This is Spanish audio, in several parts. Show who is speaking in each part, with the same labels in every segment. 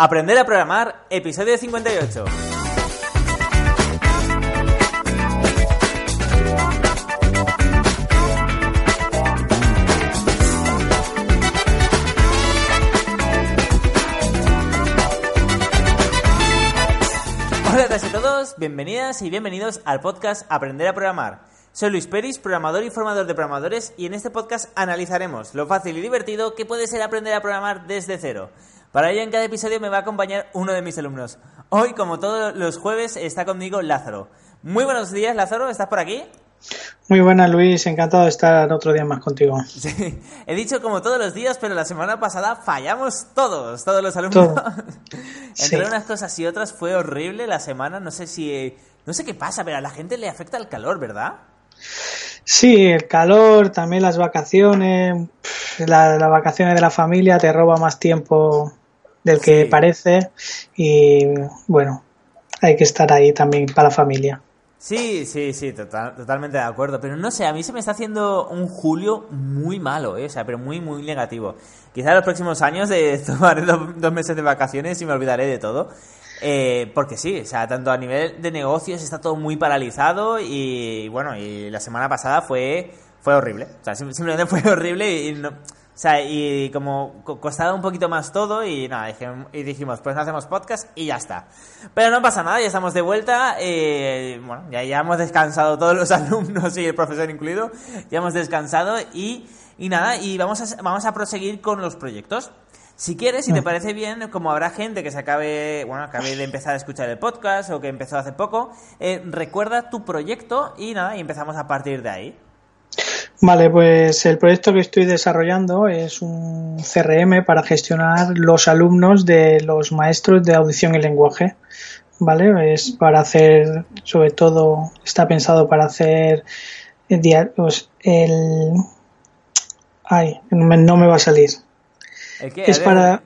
Speaker 1: Aprender a programar, episodio 58. Hola a todos, bienvenidas y bienvenidos al podcast Aprender a programar. Soy Luis Peris, programador y formador de programadores, y en este podcast analizaremos lo fácil y divertido que puede ser aprender a programar desde cero. Para ello, en cada episodio me va a acompañar uno de mis alumnos. Hoy, como todos los jueves, está conmigo Lázaro. Muy buenos días, Lázaro, ¿estás por aquí?
Speaker 2: Muy buenas, Luis. Encantado de estar otro día más contigo.
Speaker 1: Sí, he dicho como todos los días, pero la semana pasada fallamos todos, todos los alumnos. Entre unas cosas y otras fue horrible la semana. No sé si. No sé qué pasa, pero a la gente le afecta el calor, ¿verdad?
Speaker 2: Sí, el calor, también las vacaciones, las vacaciones de la familia te roba más tiempo del que parece y bueno, hay que estar ahí también para la familia.
Speaker 1: Sí, sí, sí, totalmente de acuerdo. Pero no sé, a mí se me está haciendo un julio muy malo, ¿eh? o sea, pero muy, muy negativo. Quizá en los próximos años de tomar dos meses de vacaciones y me olvidaré de todo. Eh, porque sí, o sea, tanto a nivel de negocios está todo muy paralizado y, bueno, y la semana pasada fue, fue horrible. O sea, simplemente fue horrible y, no, o sea, y como costaba un poquito más todo y nada, y dijimos, pues no hacemos podcast y ya está. Pero no pasa nada, ya estamos de vuelta. Eh, bueno, ya, ya hemos descansado todos los alumnos y el profesor incluido. Ya hemos descansado y, y nada, y vamos a, vamos a proseguir con los proyectos. Si quieres, si te mm. parece bien, como habrá gente que se acabe, bueno, acabe de empezar a escuchar el podcast o que empezó hace poco, eh, recuerda tu proyecto y nada, y empezamos a partir de ahí.
Speaker 2: Vale, pues el proyecto que estoy desarrollando es un CRM para gestionar los alumnos de los maestros de audición y lenguaje. ¿Vale? Es para hacer, sobre todo, está pensado para hacer el, pues, el ay, no me va a salir
Speaker 1: es para...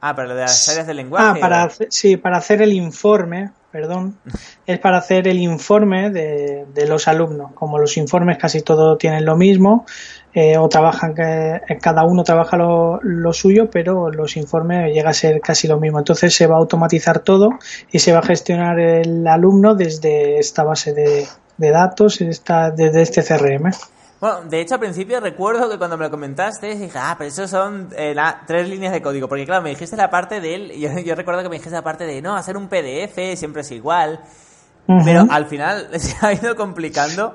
Speaker 1: Ah, para las áreas del lenguaje.
Speaker 2: Ah, para sí, para hacer el informe, perdón. es para hacer el informe de, los alumnos. Como los informes casi todos tienen lo mismo, eh, o trabajan, que cada uno trabaja lo, suyo, pero los informes llega a ser casi lo mismo. Entonces se va a automatizar todo y se va a gestionar el alumno desde esta base de, datos, esta, desde este CRM.
Speaker 1: Bueno, de hecho al principio recuerdo que cuando me lo comentaste dije, ah, pero eso son eh, tres líneas de código, porque claro, me dijiste la parte de él, yo, yo recuerdo que me dijiste la parte de, no, hacer un PDF siempre es igual, pero al final se ha ido complicando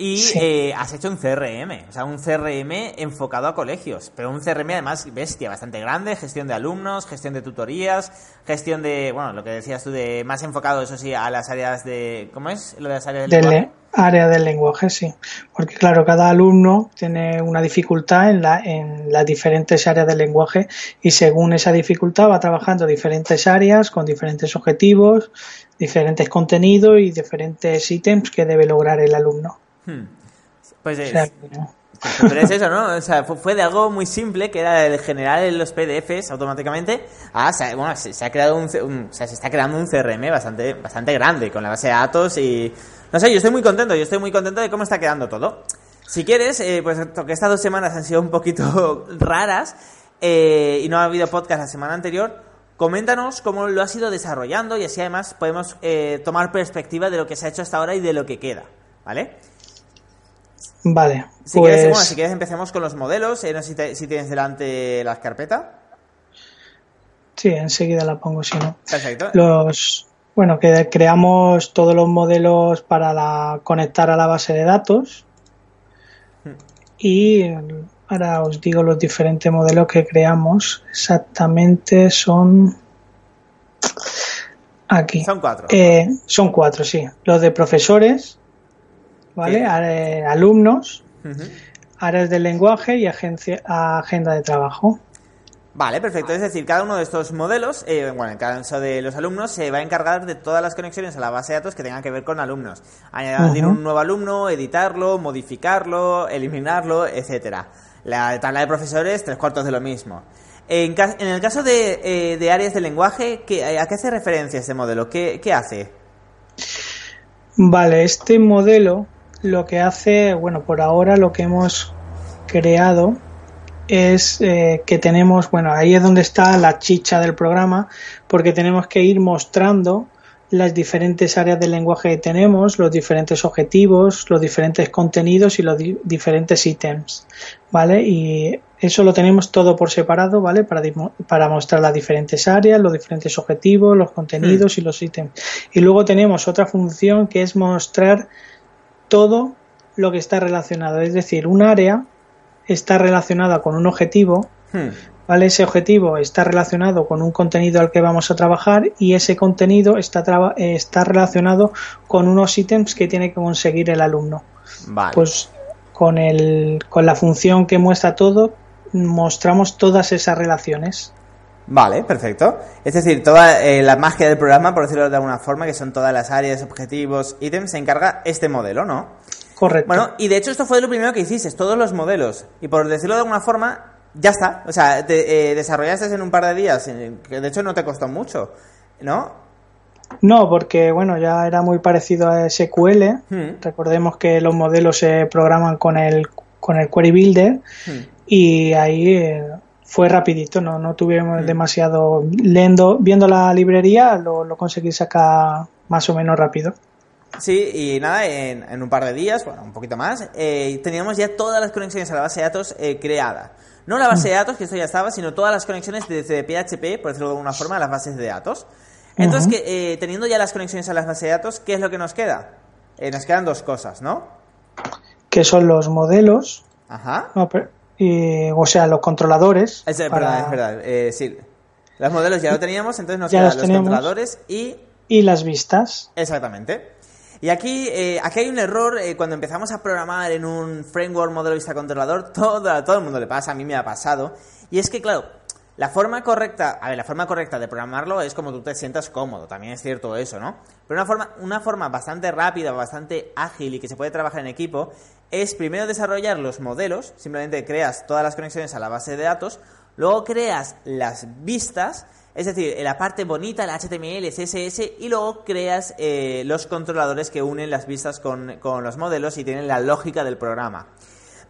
Speaker 1: y eh, has hecho un CRM, o sea, un CRM enfocado a colegios, pero un CRM además bestia, bastante grande, gestión de alumnos, gestión de tutorías, gestión de, bueno, lo que decías tú, de más enfocado, eso sí, a las áreas de, ¿cómo es? Lo de las áreas
Speaker 2: del lenguaje. Área del lenguaje, sí. Porque claro, cada alumno tiene una dificultad en, la, en las diferentes áreas del lenguaje y según esa dificultad va trabajando diferentes áreas con diferentes objetivos, diferentes contenidos y diferentes ítems que debe lograr el alumno. Hmm.
Speaker 1: Pues es, pero es eso, ¿no? O sea, fue de algo muy simple, que era el generar en los PDFs automáticamente, a, bueno, se, ha creado un, o sea, se está creando un CRM bastante, bastante grande con la base de datos y, no sé, yo estoy muy contento, yo estoy muy contento de cómo está quedando todo. Si quieres, eh, pues que estas dos semanas han sido un poquito raras eh, y no ha habido podcast la semana anterior, coméntanos cómo lo has ido desarrollando y así además podemos eh, tomar perspectiva de lo que se ha hecho hasta ahora y de lo que queda, ¿vale?
Speaker 2: Vale.
Speaker 1: Si, quieres, pues si quieres empecemos con los modelos. Eh, no sé si, tienes delante la carpeta.
Speaker 2: Sí, enseguida la pongo, si no. Perfecto. Los, bueno, que creamos todos los modelos para la, conectar a la base de datos. Hmm. Y ahora os digo los diferentes modelos que creamos. Exactamente son. Aquí.
Speaker 1: Son cuatro.
Speaker 2: Eh, son cuatro, sí. Los de profesores, ¿vale? alumnos, áreas del lenguaje y agencia, agenda de trabajo.
Speaker 1: Vale, perfecto. Es decir, cada uno de estos modelos, eh, bueno, en caso de los alumnos, se va a encargar de todas las conexiones a la base de datos que tengan que ver con alumnos. Añadir un nuevo alumno, editarlo, modificarlo, eliminarlo, etcétera. La tabla de profesores, tres cuartos de lo mismo. En, el caso de, eh, áreas del lenguaje, ¿a qué hace referencia este modelo? ¿Qué, ¿Qué hace?
Speaker 2: Vale, este modelo lo que hace, bueno, por ahora lo que hemos creado es eh, que tenemos, bueno, ahí es donde está la chicha del programa, porque tenemos que ir mostrando las diferentes áreas del lenguaje que tenemos, los diferentes objetivos, los diferentes contenidos y los diferentes ítems, ¿vale? Y eso lo tenemos todo por separado, ¿vale? Para, para mostrar las diferentes áreas, los diferentes objetivos, los contenidos y los ítems. Y luego tenemos otra función que es mostrar todo lo que está relacionado. Es decir, un área está relacionada con un objetivo, hmm. ¿vale? Ese objetivo está relacionado con un contenido al que vamos a trabajar y ese contenido está, está relacionado con unos ítems que tiene que conseguir el alumno. Pues con, el, con la función que muestra todo, mostramos todas esas relaciones.
Speaker 1: Vale, perfecto. Es decir, toda eh, la magia del programa, por decirlo de alguna forma, que son todas las áreas, objetivos, ítems, se encarga este modelo, ¿no?
Speaker 2: Correcto.
Speaker 1: Bueno, y de hecho esto fue lo primero que hiciste, todos los modelos. Y por decirlo de alguna forma, ya está. O sea, te, eh, desarrollaste en un par de días, eh, que de hecho no te costó mucho, ¿no?
Speaker 2: No, porque bueno, ya era muy parecido a SQL. Hmm. Recordemos que los modelos se programan con el, con el Query Builder hmm. y ahí eh, fue rapidito, no, no tuvimos hmm. demasiado leyendo, viendo la librería, lo, lo conseguí sacar más o menos rápido.
Speaker 1: Sí, y nada, en, un par de días, bueno, un poquito más, eh, teníamos ya todas las conexiones a la base de datos eh, creada. No la base de datos, que esto ya estaba, sino todas las conexiones desde PHP, por decirlo de alguna forma, a las bases de datos. Entonces, que, eh, teniendo ya las conexiones a las bases de datos, ¿qué es lo que nos queda? Eh, nos quedan dos cosas, ¿no?
Speaker 2: Que son los modelos.
Speaker 1: Ajá.
Speaker 2: O sea, los controladores.
Speaker 1: Es, verdad, es verdad. Eh, sí. Los modelos ya lo teníamos, entonces nos quedan los, los controladores y...
Speaker 2: Y las vistas.
Speaker 1: Exactamente. Y aquí, eh, aquí hay un error eh, cuando empezamos a programar en un framework modelo vista controlador, todo, a todo el mundo le pasa, a mí me ha pasado, y es que, claro, la forma correcta, a ver, la forma correcta de programarlo es como tú te sientas cómodo, también es cierto eso, ¿no? Pero una forma, una forma bastante rápida, bastante ágil y que se puede trabajar en equipo es primero desarrollar los modelos, simplemente creas todas las conexiones a la base de datos, luego creas las vistas, es decir, la parte bonita, el HTML, CSS, y luego creas eh, los controladores que unen las vistas con, los modelos y tienen la lógica del programa.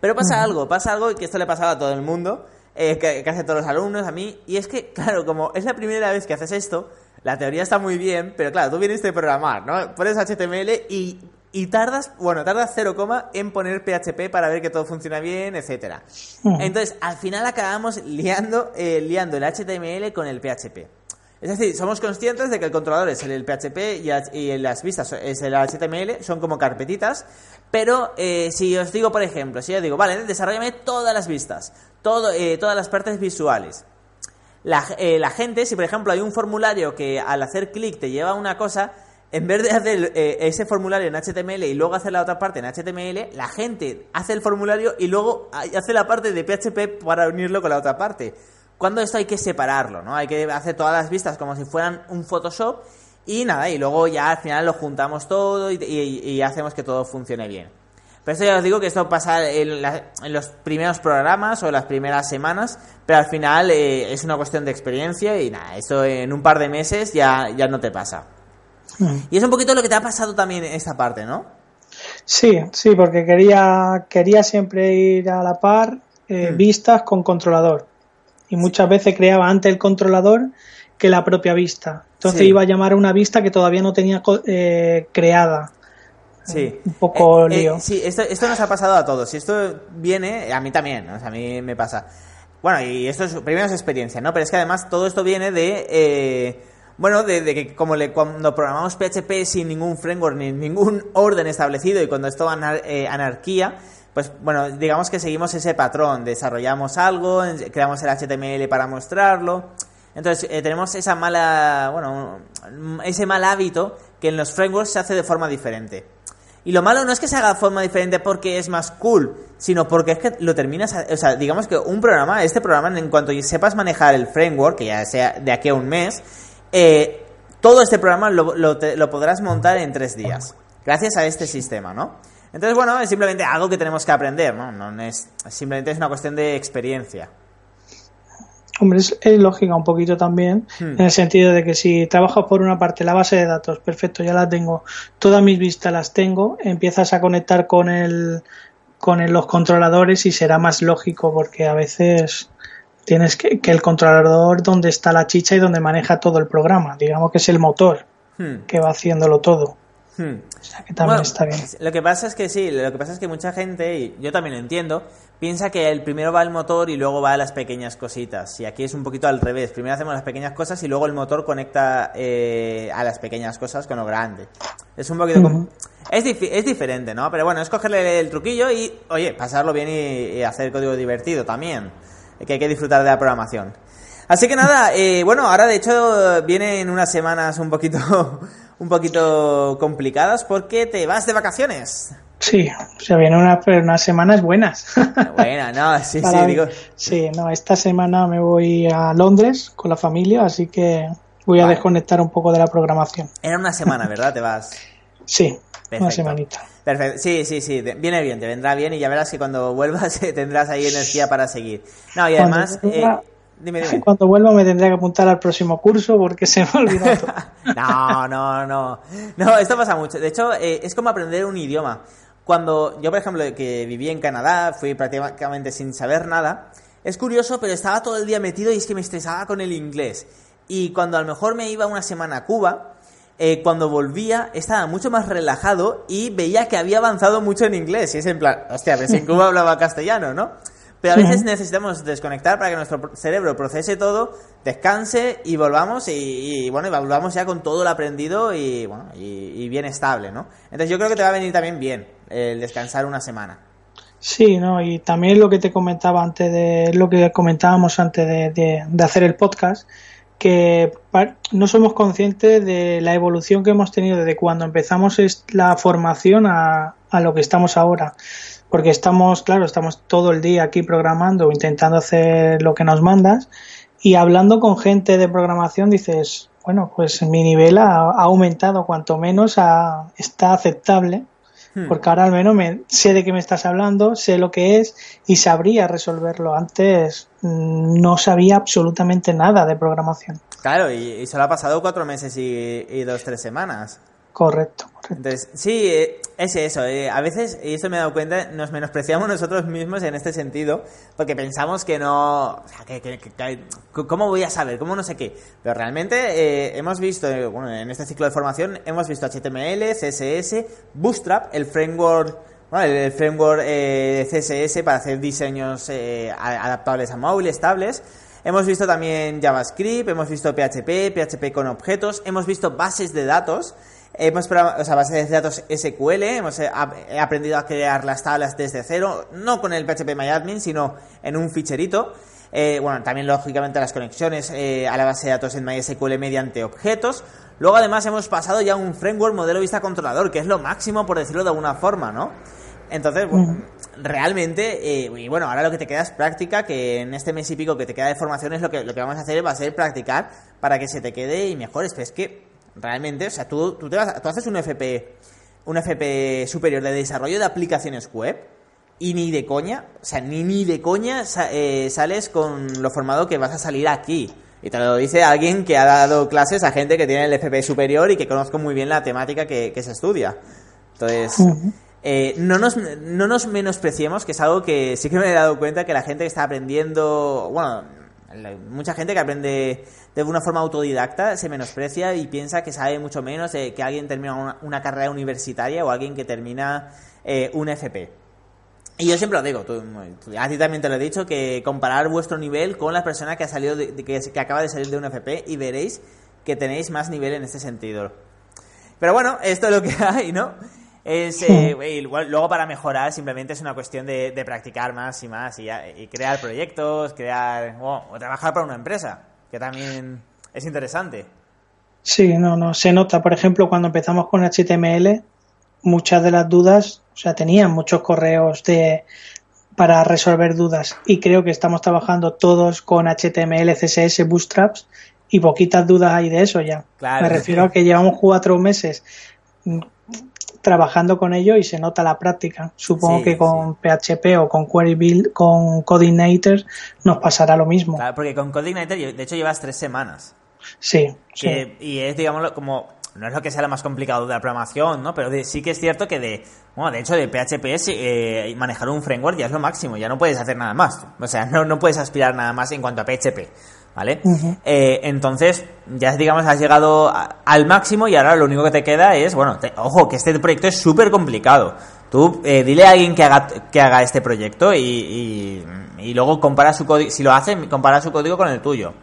Speaker 1: Pero pasa algo, pasa algo que esto le pasaba a todo el mundo, eh, que, que, hace todos los alumnos, a mí, y es que, claro, como es la primera vez que haces esto, la teoría está muy bien, pero claro, tú vienes de programar, ¿no? Pones HTML y y tardas, bueno, tardas 0, en poner PHP para ver que todo funciona bien, etcétera. Entonces, al final acabamos liando, eh, liando el HTML con el PHP. Es decir, somos conscientes de que el controlador es el PHP y, las vistas es el HTML, son como carpetitas, pero eh, si os digo, por ejemplo, si yo digo, vale, desarrollame todas las vistas, todo, eh, todas las partes visuales. La, la gente, si por ejemplo hay un formulario que al hacer clic te lleva a una cosa, en vez de hacer eh, ese formulario en HTML y luego hacer la otra parte en HTML, la gente hace el formulario y luego hace la parte de PHP para unirlo con la otra parte. Cuando esto hay que separarlo, ¿no? Hay que hacer todas las vistas como si fueran un Photoshop y nada, y luego ya al final lo juntamos todo y, hacemos que todo funcione bien. Pero esto ya os digo que esto pasa en, los primeros programas o en las primeras semanas, pero al final eh, es una cuestión de experiencia y nada, eso en un par de meses ya, ya no te pasa. Y es un poquito lo que te ha pasado también en esta parte, ¿no?
Speaker 2: Sí, sí, porque quería, quería siempre ir a la par eh, mm. vistas con controlador. Y muchas veces creaba antes el controlador que la propia vista. Entonces iba a llamar a una vista que todavía no tenía eh, creada.
Speaker 1: Sí.
Speaker 2: Un poco eh, lío.
Speaker 1: sí, esto, esto nos ha pasado a todos. Y esto viene, a mí también, o sea, a mí me pasa. Bueno, y esto es, primero es experiencia, ¿no? Pero es que además todo esto viene de bueno, de, que como le, cuando programamos PHP sin ningún framework ni ningún orden establecido y cuando esto va eh, anarquía, pues bueno, digamos que seguimos ese patrón, desarrollamos algo, creamos el HTML para mostrarlo. Entonces, eh, tenemos esa mala, bueno, ese mal hábito que en los frameworks se hace de forma diferente. Y lo malo no es que se haga de forma diferente porque es más cool, sino porque es que lo terminas, o sea, digamos que un programa, este programa, en cuanto sepas manejar el framework, que ya sea de aquí a un mes, eh, todo este programa lo, lo, podrás montar en tres días, gracias a este sistema, ¿no? Entonces, bueno, es simplemente algo que tenemos que aprender, ¿no? no es, simplemente es una cuestión de experiencia.
Speaker 2: Hombre, es, lógica un poquito también, hmm. en el sentido de que si trabajas por una parte la base de datos, perfecto, ya la tengo, todas mis vistas las tengo, empiezas a conectar con el con los controladores y será más lógico porque a veces tienes que, que el controlador donde está la chicha y donde maneja todo el programa, digamos que es el motor
Speaker 1: Hmm.
Speaker 2: que va haciéndolo todo.
Speaker 1: Hmm.
Speaker 2: O sea que también
Speaker 1: Bueno,
Speaker 2: está bien.
Speaker 1: Lo que pasa es que sí, lo que pasa es que mucha gente, y yo también lo entiendo, piensa que el primero va el motor y luego va a las pequeñas cositas. Y aquí es un poquito al revés. Primero hacemos las pequeñas cosas y luego el motor conecta eh, a las pequeñas cosas con lo grande. Es un poquito... com-
Speaker 2: Ujú.
Speaker 1: es, es diferente, ¿no? Pero bueno, es cogerle el truquillo y, oye, pasarlo bien y, y hacer código divertido también. Que hay que disfrutar de la programación. Así que nada, eh, bueno, ahora de hecho vienen unas semanas un poquito, un poquito complicadas porque te vas de vacaciones.
Speaker 2: Sí, se vienen una- unas semanas buenas.
Speaker 1: Bueno, no, sí, sí, digo.
Speaker 2: Sí, no, esta semana me voy a Londres con la familia, así que voy a
Speaker 1: Vale.
Speaker 2: desconectar un poco de la programación.
Speaker 1: Era una semana, ¿verdad? Te vas.
Speaker 2: Sí,
Speaker 1: Perfecto.
Speaker 2: una semanita.
Speaker 1: Perfecto, sí, sí, sí, viene bien, te vendrá bien y ya verás que cuando vuelvas tendrás ahí energía para seguir. No, y además,
Speaker 2: vuelva-
Speaker 1: eh, dime, dime.
Speaker 2: Cuando vuelva me tendré que apuntar al próximo curso porque se me ha olvidado todo.
Speaker 1: No, no, no. No, esto pasa mucho. De hecho, eh, es como aprender un idioma. Cuando yo, por ejemplo, que viví en Canadá, fui prácticamente sin saber nada. Es curioso, pero estaba todo el día metido y es que me estresaba con el inglés. Y cuando a lo mejor me iba una semana a Cuba, eh, cuando volvía estaba mucho más relajado y veía que había avanzado mucho en inglés. Y es en plan, hostia, pues en Cuba hablaba castellano, ¿no? Pero a veces necesitamos desconectar para que nuestro cerebro procese todo, descanse y volvamos y, y, bueno, y volvamos ya con todo lo aprendido y bueno, y, y bien estable, ¿no? Entonces yo creo que te va a venir también bien el descansar una semana.
Speaker 2: Sí, ¿no? Y también lo que te comentaba antes de lo que comentábamos antes de, de- de hacer el podcast, que no somos conscientes de la evolución que hemos tenido desde cuando empezamos la formación a, a lo que estamos ahora. Porque estamos, claro, estamos todo el día aquí programando intentando hacer lo que nos mandas y hablando con gente de programación dices, bueno, pues mi nivel ha, ha aumentado, cuanto menos ha- está aceptable
Speaker 1: Hmm.
Speaker 2: porque ahora al menos me, sé de qué me estás hablando, sé lo que es y sabría resolverlo. Antes no sabía absolutamente nada de programación.
Speaker 1: Claro, y, y solo ha pasado cuatro meses y, y dos, tres semanas.
Speaker 2: Correcto, correcto.
Speaker 1: Entonces, sí, eh, es eso. eh, a veces, y esto me he dado cuenta, nos menospreciamos nosotros mismos en este sentido, porque pensamos que no. o sea, que, que- que- que- ¿Cómo voy a saber? ¿Cómo no sé qué? Pero realmente eh, hemos visto, bueno, en este ciclo de formación, hemos visto HTML, CSS, Bootstrap, el framework. Bueno, el, framework eh, CSS para hacer diseños eh, adaptables a móviles, tablets. Hemos visto también JavaScript, hemos visto PHP, PHP con objetos, hemos visto bases de datos, hemos o sea, bases de datos SQL, hemos eh, aprendido a crear las tablas desde cero, no con el PHP MyAdmin, sino en un ficherito. Eh, bueno, también lógicamente las conexiones a la base de datos en MySQL mediante objetos. Luego además hemos pasado ya a un framework modelo vista controlador, que es lo máximo por decirlo de alguna forma, ¿no? Entonces, bueno, realmente, eh, y bueno, ahora lo que te queda es práctica, que en este mes y pico que te queda de formación es lo que, lo que vamos a hacer va a ser practicar para que se te quede y mejores. Pero es que realmente, o sea, tú, tú, te vas, tú haces un FP, un FP superior de desarrollo de aplicaciones web y ni de coña, o sea, ni, ni de coña eh, sales con lo formado que vas a salir aquí. Y te lo dice alguien que ha dado clases a gente que tiene el FP superior y que conozco muy bien la temática que, que se estudia. Entonces. Eh, no, nos, no nos menospreciemos, que es algo que sí que me he dado cuenta que la gente que está aprendiendo, bueno, mucha gente que aprende de una forma autodidacta se menosprecia y piensa que sabe mucho menos de que alguien termina una, carrera universitaria o alguien que termina eh, un FP. Y yo siempre lo digo, tú- a ti también te lo he dicho, que comparar vuestro nivel con la persona que ha salido de- que, que acaba de salir de un FP y veréis que tenéis más nivel en este sentido. Pero bueno, esto es lo que hay, ¿no? Es, eh, luego para mejorar simplemente es una cuestión de, de practicar más y más y, crear proyectos, crear o, o trabajar para una empresa, que también es interesante.
Speaker 2: Sí, no, no, se nota. Por ejemplo, cuando empezamos con HTML, muchas de las dudas, o sea, tenían muchos correos de para resolver dudas y creo que estamos trabajando todos con HTML, CSS, Bootstraps y poquitas dudas hay de eso ya.
Speaker 1: Claro.
Speaker 2: Me refiero a que llevamos cuatro meses trabajando con ello y se nota la práctica. Supongo
Speaker 1: Sí,
Speaker 2: que con PHP o con Query Build, con nos pasará lo mismo.
Speaker 1: Claro, porque con Coordinator, de hecho, llevas tres semanas.
Speaker 2: Sí,
Speaker 1: y es, digamos, como no es lo que sea lo más complicado de la programación, ¿no? Pero sí que es cierto que de, bueno, de hecho de PHP eh, manejar un framework ya es lo máximo, ya no puedes hacer nada más. O sea, no, no puedes aspirar nada más en cuanto a PHP. ¿Vale? Eh, entonces, ya digamos, has llegado al máximo y ahora lo único que te queda es, bueno, ojo, que este proyecto es súper complicado. Tú eh, dile a alguien que haga, que haga este proyecto y, y, luego compara su código, si lo hace, compara su código con el tuyo.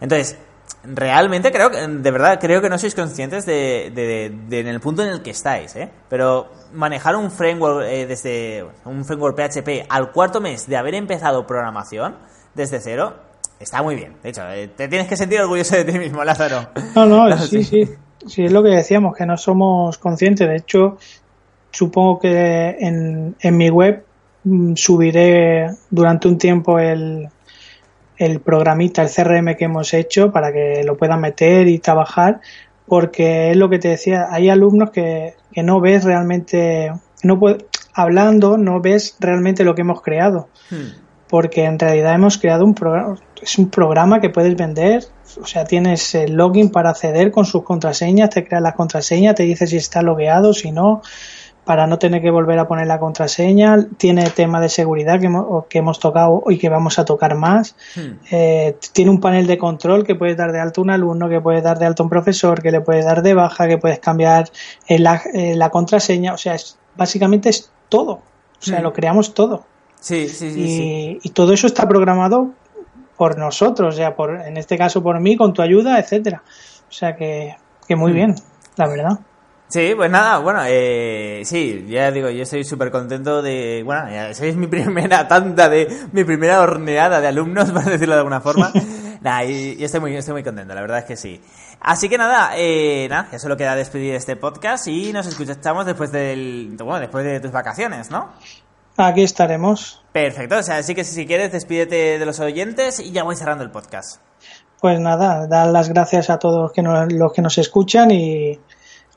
Speaker 1: Entonces, realmente creo que, de verdad, creo que no sois conscientes de, de, en el punto en el que estáis, ¿eh? Pero manejar un framework eh, desde un framework PHP al cuarto mes de haber empezado programación desde cero, está muy bien. De hecho, eh, te tienes que sentir orgulloso de ti mismo, Lázaro.
Speaker 2: No, no, sí, sí. Sí, es lo que decíamos, que no somos conscientes. De hecho, supongo que en, en mi web mm, subiré durante un tiempo el, el programita, el CRM que hemos hecho para que lo puedan meter y trabajar, porque es lo que te decía, hay alumnos que, que no ves realmente, no hablando, no ves realmente lo que hemos creado. Hmm. Porque en realidad hemos creado un programa, es un programa que puedes vender, o sea, tienes el login para acceder con sus contraseñas, te crea la contraseña, te dice si está logueado, si no, para no tener que volver a poner la contraseña. Tiene tema de seguridad que hemos, que hemos tocado y que vamos a tocar más. Hmm. Eh, tiene un panel de control que puedes dar de alto a un alumno, que puedes dar de alto a un profesor, que le puedes dar de baja, que puedes cambiar la, la, contraseña. O sea, es, básicamente es todo. O sea, hmm. lo creamos todo.
Speaker 1: Sí, sí, sí
Speaker 2: y, y, todo eso está programado por nosotros, o sea, por, en este caso por mí, con tu ayuda, etcétera. O sea que, que muy hmm. bien, la verdad.
Speaker 1: Sí, pues nada, bueno, eh, sí, ya digo, yo estoy súper contento de, bueno, ya, es mi primera tanda de, mi primera horneada de alumnos, para decirlo de alguna forma. nada, y, estoy muy, estoy muy contento, la verdad es que sí. Así que nada, eh, nada, ya solo queda despedir este podcast y nos escuchamos después del, bueno, después de tus vacaciones, ¿no?
Speaker 2: Aquí estaremos.
Speaker 1: Perfecto, o sea, así que si quieres, despídete de los oyentes y ya voy cerrando el podcast.
Speaker 2: Pues nada, dar las gracias a todos que los que nos escuchan y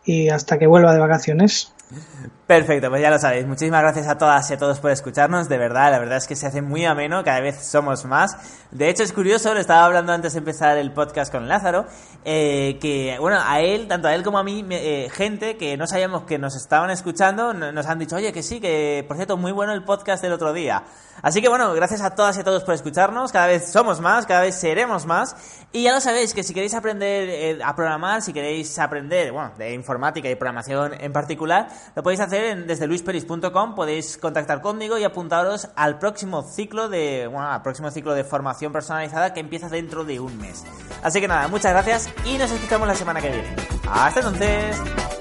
Speaker 2: y hasta que vuelva de vacaciones.
Speaker 1: Perfecto, pues ya lo sabéis. Muchísimas gracias a todas y a todos por escucharnos. De verdad, la verdad es que se hace muy ameno, cada vez somos más. De hecho, es curioso, le estaba hablando antes de empezar el podcast con Lázaro, eh, que, bueno, a él, tanto a él como a mí, eh, gente que no sabíamos que nos estaban escuchando, nos han dicho, oye, que sí, que, por cierto, muy bueno el podcast del otro día. Así que, bueno, gracias a todas y a todos por escucharnos. Cada vez somos más, cada vez seremos más. Y ya lo sabéis, que si queréis aprender eh, a programar, si queréis aprender, bueno, de informática y programación en particular, lo podéis hacer desde luisperis.com, podéis contactar conmigo y apuntaros al próximo ciclo de, bueno, al próximo ciclo de formación personalizada que empieza dentro de un mes. Así que nada, muchas gracias y nos escuchamos la semana que viene. Hasta entonces.